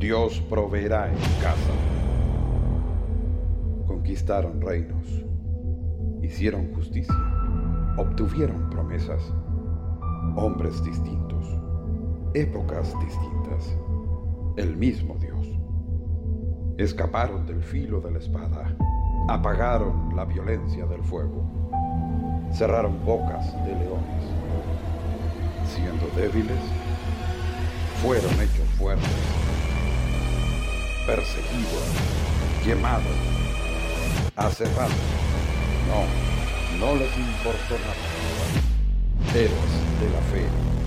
Dios proveerá en casa. Conquistaron reinos, hicieron justicia, obtuvieron promesas, hombres distintos, épocas distintas, el mismo Dios. Escaparon del filo de la espada, apagaron la violencia del fuego, cerraron bocas de leones. Siendo débiles, fueron hechos fuertes, perseguidos, quemados, aserrados. No, no les importó nada. Héroes de la fe.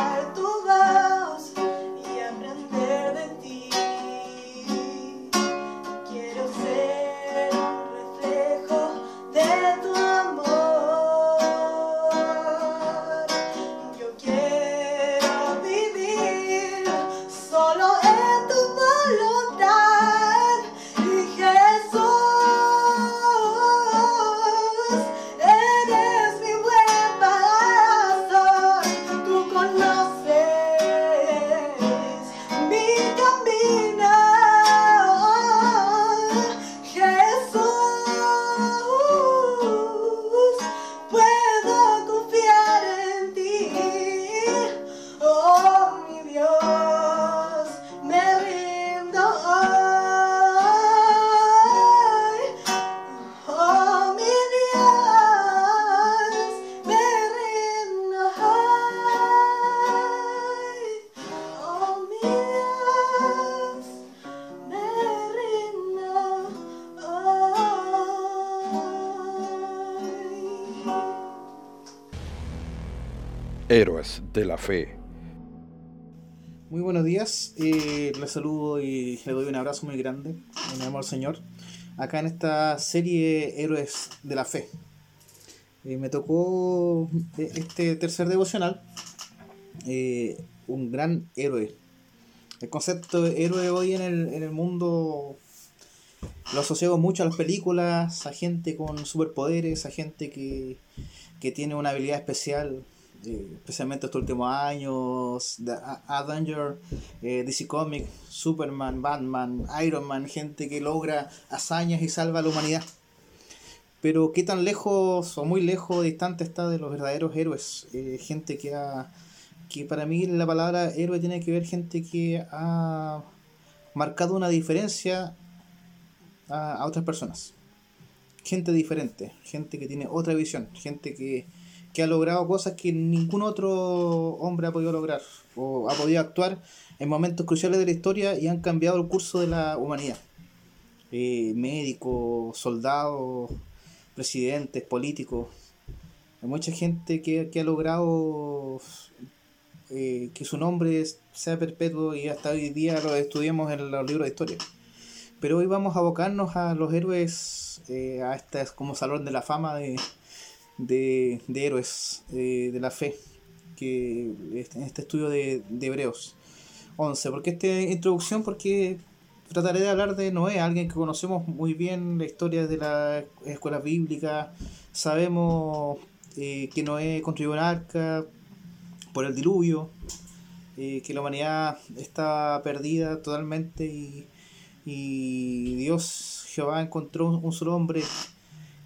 quarto Héroes de la Fe. Muy buenos días, eh, les saludo y le doy un abrazo muy grande, mi amor Señor, acá en esta serie Héroes de la Fe. Eh, me tocó eh, este tercer devocional, un gran héroe. El concepto de héroe hoy en el, en el mundo lo asocio mucho a las películas, a gente con superpoderes, a gente que, que tiene una habilidad especial especialmente estos últimos años, The Avenger, eh, DC Comics, Superman, Batman, Iron Man, gente que logra hazañas y salva a la humanidad. Pero qué tan lejos o muy lejos, distante está de los verdaderos héroes, eh, gente que ha, que para mí la palabra héroe tiene que ver gente que ha marcado una diferencia a, a otras personas. Gente diferente, gente que tiene otra visión, gente que que ha logrado cosas que ningún otro hombre ha podido lograr o ha podido actuar en momentos cruciales de la historia y han cambiado el curso de la humanidad. Eh, médicos, soldados, presidentes, políticos. Hay mucha gente que, ha logrado eh, que su nombre sea perpetuo y hasta hoy día lo estudiamos en los libros de historia. Pero hoy vamos a abocarnos a los héroes, eh, a este como salón de la fama de, de, héroes de la fe que en este estudio de, Hebreos 11. ¿Por qué esta introducción? Porque trataré de hablar de Noé, alguien que conocemos muy bien la historia de la escuela bíblica. Sabemos eh, que Noé construyó un arca por el diluvio. eh, que la humanidad está perdida totalmente y, y Dios, Jehová, encontró un solo hombre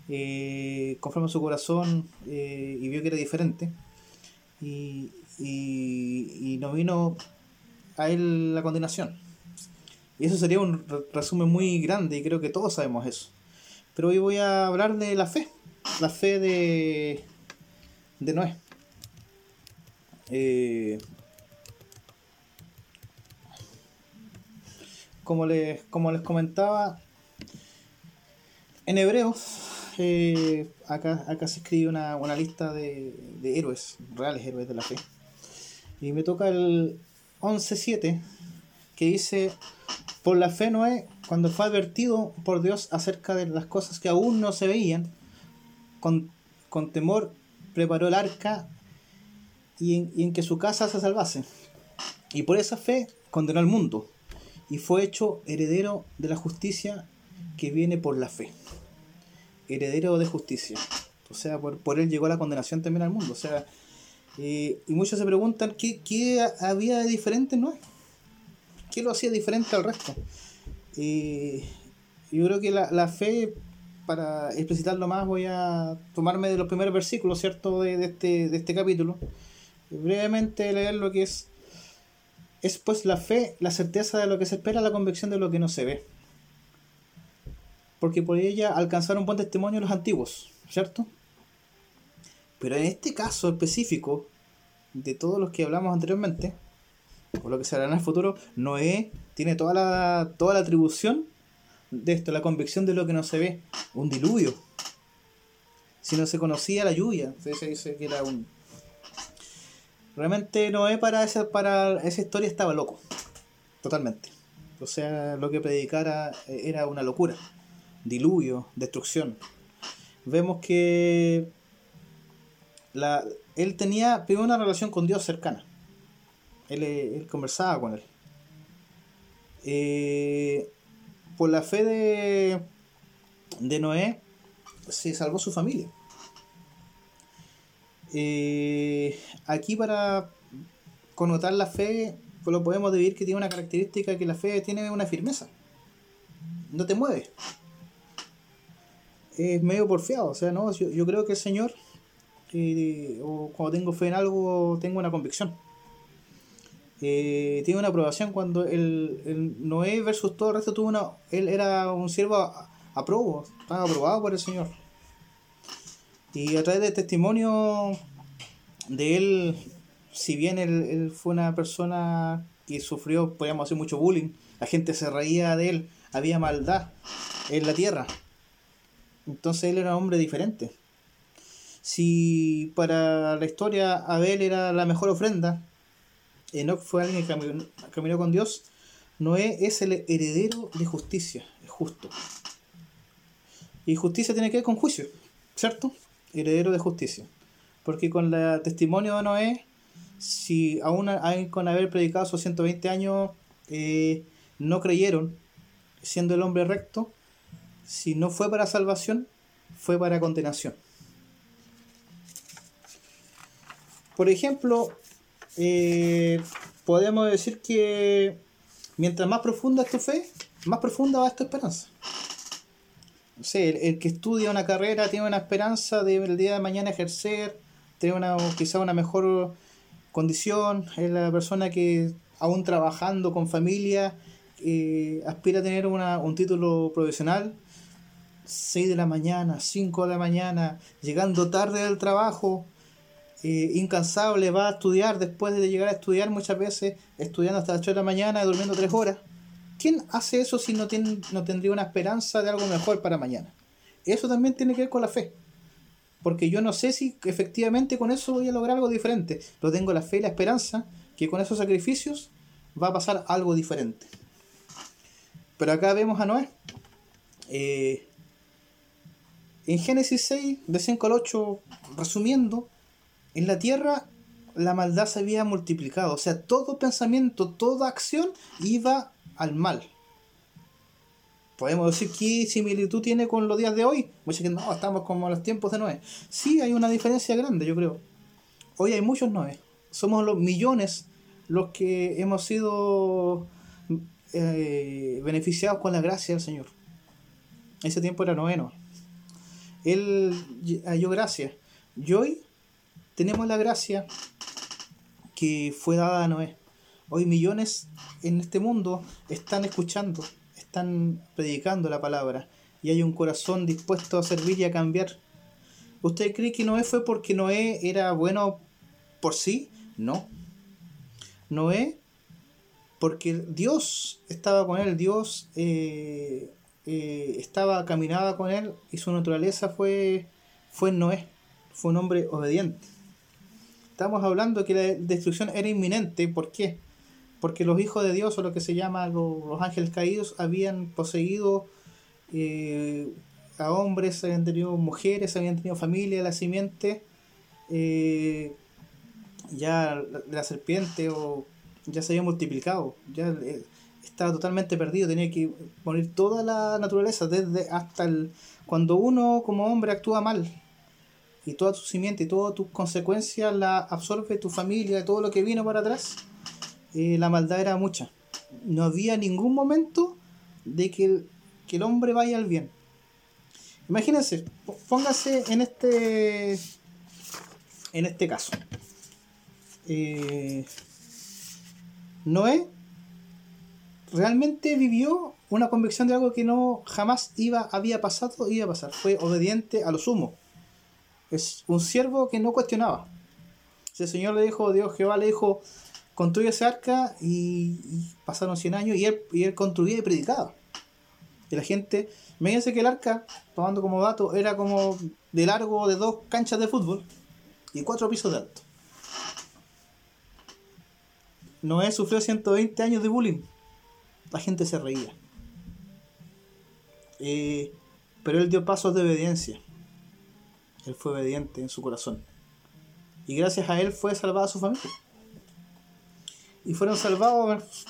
eh, conforme a su corazón eh, y vio que era diferente. Y, y, y no vino a él la condenación. Y eso sería un resumen muy grande y creo que todos sabemos eso. Pero hoy voy a hablar de la fe, la fe de, de Noé. Eh, como, les, como les comentaba, en Hebreos, acá, se escribe una, lista de, héroes, reales héroes de la fe. Y me toca el 11.7, que dice, por la fe Noé, cuando fue advertido por Dios acerca de las cosas que aún no se veían, con, con temor preparó el arca y en, y en que su casa se salvase. Y por esa fe condenó al mundo y fue hecho heredero de la justicia que viene por la fe. Heredero de justicia. O sea, por, por él llegó la condenación también al mundo. O sea, eh, y muchos se preguntan qué, qué había de diferente en Noé. ¿Qué lo hacía diferente al resto? Eh, yo creo que la, la fe, para explicitarlo más, voy a tomarme de los primeros versículos, ¿cierto?, de, de este, de este capítulo. Y brevemente leer lo que es. Es pues la fe, la certeza de lo que se espera, la convicción de lo que no se ve. Porque por ella alcanzaron buen testimonio los antiguos, ¿cierto? Pero en este caso específico, de todos los que hablamos anteriormente, o lo que será en el futuro, Noé tiene toda la, toda la atribución de esto, la convicción de lo que no se ve, un diluvio. Si no se conocía la lluvia, se dice que era un... Realmente Noé para esa, para esa historia estaba loco, totalmente. O sea, lo que predicara era una locura, diluvio, destrucción. Vemos que la, él tenía primero una relación con Dios cercana. Él, él conversaba con él. Eh, por la fe de, de Noé se salvó su familia. Eh, aquí para connotar la fe, lo podemos decir que tiene una característica que la fe tiene una firmeza. No te mueves. Es medio porfiado, o sea, no, yo, yo creo que el Señor eh, o cuando tengo fe en algo, tengo una convicción. Eh, tiene una aprobación cuando el, el, Noé versus todo el resto tuvo una. Él era un siervo aprobo, estaba aprobado por el Señor. Y a través del testimonio de él, si bien él, él fue una persona que sufrió, podríamos decir, mucho bullying, la gente se reía de él, había maldad en la tierra. Entonces él era un hombre diferente si para la historia Abel era la mejor ofrenda, Enoch fue alguien que caminó, con Dios, Noé es el heredero de justicia, es justo. Y justicia tiene que ver con juicio, ¿cierto? Heredero de justicia. Porque con el testimonio de Noé, si aún con haber predicado sus 120 años eh, no creyeron, siendo el hombre recto, si no fue para salvación, fue para condenación. Por ejemplo, eh, podemos decir que mientras más profunda es tu fe, más profunda va tu esperanza. No sé, el, el, que estudia una carrera tiene una esperanza de el día de mañana ejercer, tener una, quizá una mejor condición, es la persona que aún trabajando con familia eh, aspira a tener una, un título profesional, 6 de la mañana, 5 de la mañana, llegando tarde del trabajo, eh, incansable, va a estudiar después de llegar a estudiar muchas veces, estudiando hasta las 8 de la mañana y durmiendo 3 horas. ¿Quién hace eso si no, tiene, no tendría una esperanza de algo mejor para mañana? Eso también tiene que ver con la fe. Porque yo no sé si efectivamente con eso voy a lograr algo diferente. Pero tengo la fe y la esperanza que con esos sacrificios va a pasar algo diferente. Pero acá vemos a Noé. Eh, en Génesis 6, de 5 al 8, resumiendo, en la tierra la maldad se había multiplicado, o sea, todo pensamiento, toda acción iba al mal. Podemos decir qué similitud tiene con los días de hoy. Muchos que no, estamos como en los tiempos de Noé. Sí, hay una diferencia grande, yo creo. Hoy hay muchos Noé. Somos los millones los que hemos sido eh, beneficiados con la gracia del Señor. Ese tiempo era noveno. Él halló gracia. Y hoy tenemos la gracia que fue dada a Noé. Hoy millones en este mundo están escuchando, están predicando la palabra y hay un corazón dispuesto a servir y a cambiar. ¿Usted cree que Noé fue porque Noé era bueno por sí? No. Noé, porque Dios estaba con él, Dios eh, eh, estaba, caminaba con él y su naturaleza fue, fue Noé, fue un hombre obediente. Estamos hablando que la destrucción era inminente, ¿por qué? Porque los hijos de Dios, o lo que se llama los, ángeles caídos, habían poseído eh, a hombres, habían tenido mujeres, habían tenido familia, la simiente, eh, ya la, serpiente o ya se había multiplicado, ya eh, estaba totalmente perdido, tenía que morir toda la naturaleza, desde hasta el, cuando uno como hombre actúa mal y toda tu simiente y todas tus consecuencias la absorbe tu familia, todo lo que vino para atrás, eh, la maldad era mucha. No había ningún momento de que el, que el hombre vaya al bien. Imagínense, póngase en este en este caso. Eh, Noé realmente vivió una convicción de algo que no jamás iba, había pasado, iba a pasar. Fue obediente a lo sumo. Es un siervo que no cuestionaba. el Señor le dijo, Dios Jehová le dijo, construye ese arca y, pasaron 100 años y él, y él construía y predicaba. Y la gente, imagínense que el arca, tomando como dato, era como de largo de dos canchas de fútbol y cuatro pisos de alto. Noé sufrió 120 años de bullying. La gente se reía. Eh, pero él dio pasos de obediencia. Él fue obediente en su corazón. Y gracias a él fue salvada su familia. Y fueron salvados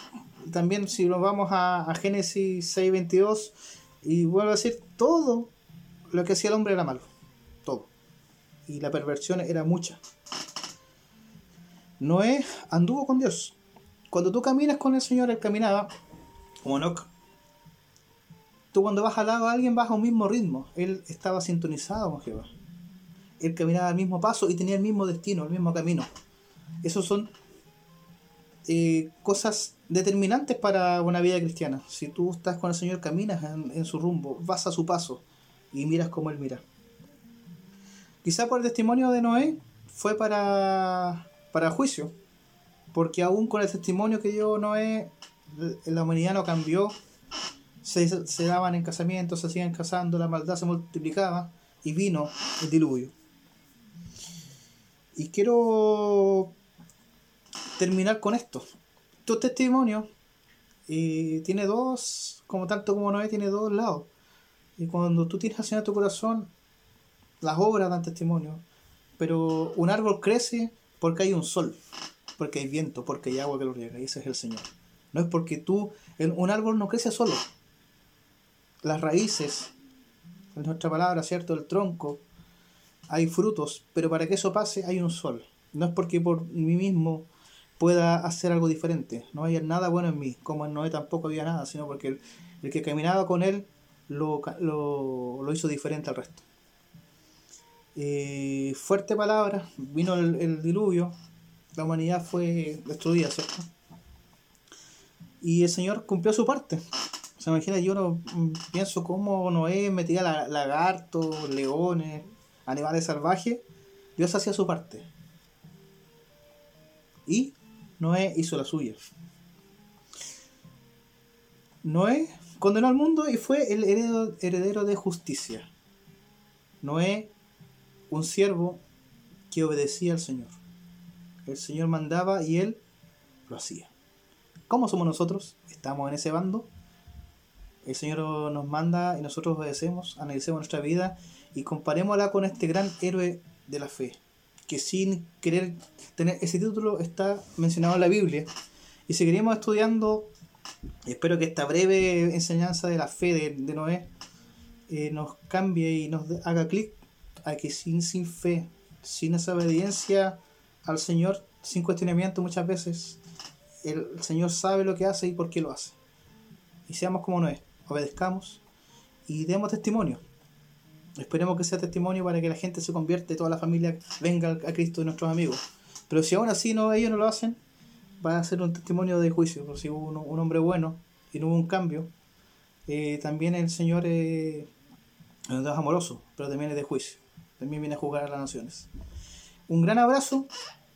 también si nos vamos a, a Génesis 6.22 y vuelvo a decir, todo lo que hacía el hombre era malo. Todo. Y la perversión era mucha. Noé anduvo con Dios. Cuando tú caminas con el Señor, Él caminaba como Enoch. Tú cuando vas al lado de alguien vas a un mismo ritmo. Él estaba sintonizado con Jehová él caminaba al mismo paso y tenía el mismo destino, el mismo camino. Esos son eh, cosas determinantes para una vida cristiana. Si tú estás con el Señor, caminas en, su rumbo, vas a su paso y miras como Él mira. Quizá por el testimonio de Noé fue para, para juicio, porque aún con el testimonio que dio Noé, la humanidad no cambió, se, se daban en casamientos, se hacían casando, la maldad se multiplicaba y vino el diluvio. Y quiero terminar con esto. Tu testimonio eh, tiene dos, como tanto como Noé, tiene dos lados. Y cuando tú tienes acción en tu corazón, las obras dan testimonio. Pero un árbol crece porque hay un sol, porque hay viento, porque hay agua que lo riega, y ese es el Señor. No es porque tú, un árbol no crece solo. Las raíces, en nuestra palabra, ¿cierto? El tronco, hay frutos, pero para que eso pase hay un sol. No es porque por mí mismo pueda hacer algo diferente, no hay nada bueno en mí, como en Noé tampoco había nada, sino porque el, que caminaba con él lo, lo, hizo diferente al resto. Eh, fuerte palabra, vino el, diluvio, la humanidad fue destruida, ¿cierto? Y el Señor cumplió su parte. Se imagina, yo no pienso cómo Noé metía lagartos, leones, animales salvajes, Dios hacía su parte. Y Noé hizo la suya. Noé condenó al mundo y fue el heredero, de justicia. Noé, un siervo que obedecía al Señor. El Señor mandaba y él lo hacía. ¿Cómo somos nosotros? ¿Estamos en ese bando? El Señor nos manda y nosotros obedecemos, analicemos nuestra vida y comparémosla con este gran héroe de la fe, que sin querer tener ese título está mencionado en la Biblia. Y seguiremos estudiando, espero que esta breve enseñanza de la fe de, Noé eh, nos cambie y nos haga clic a que sin, sin fe, sin esa obediencia al Señor, sin cuestionamiento muchas veces, el Señor sabe lo que hace y por qué lo hace. Y seamos como no es, obedezcamos y demos testimonio. Esperemos que sea testimonio para que la gente se convierta y toda la familia venga a Cristo de nuestros amigos. Pero si aún así no, ellos no lo hacen, va a ser un testimonio de juicio. Porque si hubo un, hombre bueno y no hubo un cambio, eh, también el Señor es amoroso, pero también es de juicio. También viene a jugar a las naciones. Un gran abrazo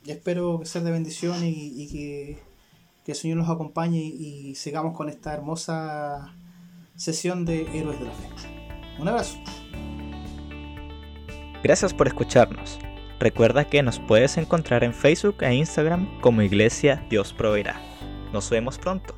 y espero que sea de bendición y, que, que, el Señor nos acompañe y, sigamos con esta hermosa sesión de Héroes de la Fe. Un abrazo. Gracias por escucharnos. Recuerda que nos puedes encontrar en Facebook e Instagram como Iglesia Dios Proveerá. Nos vemos pronto.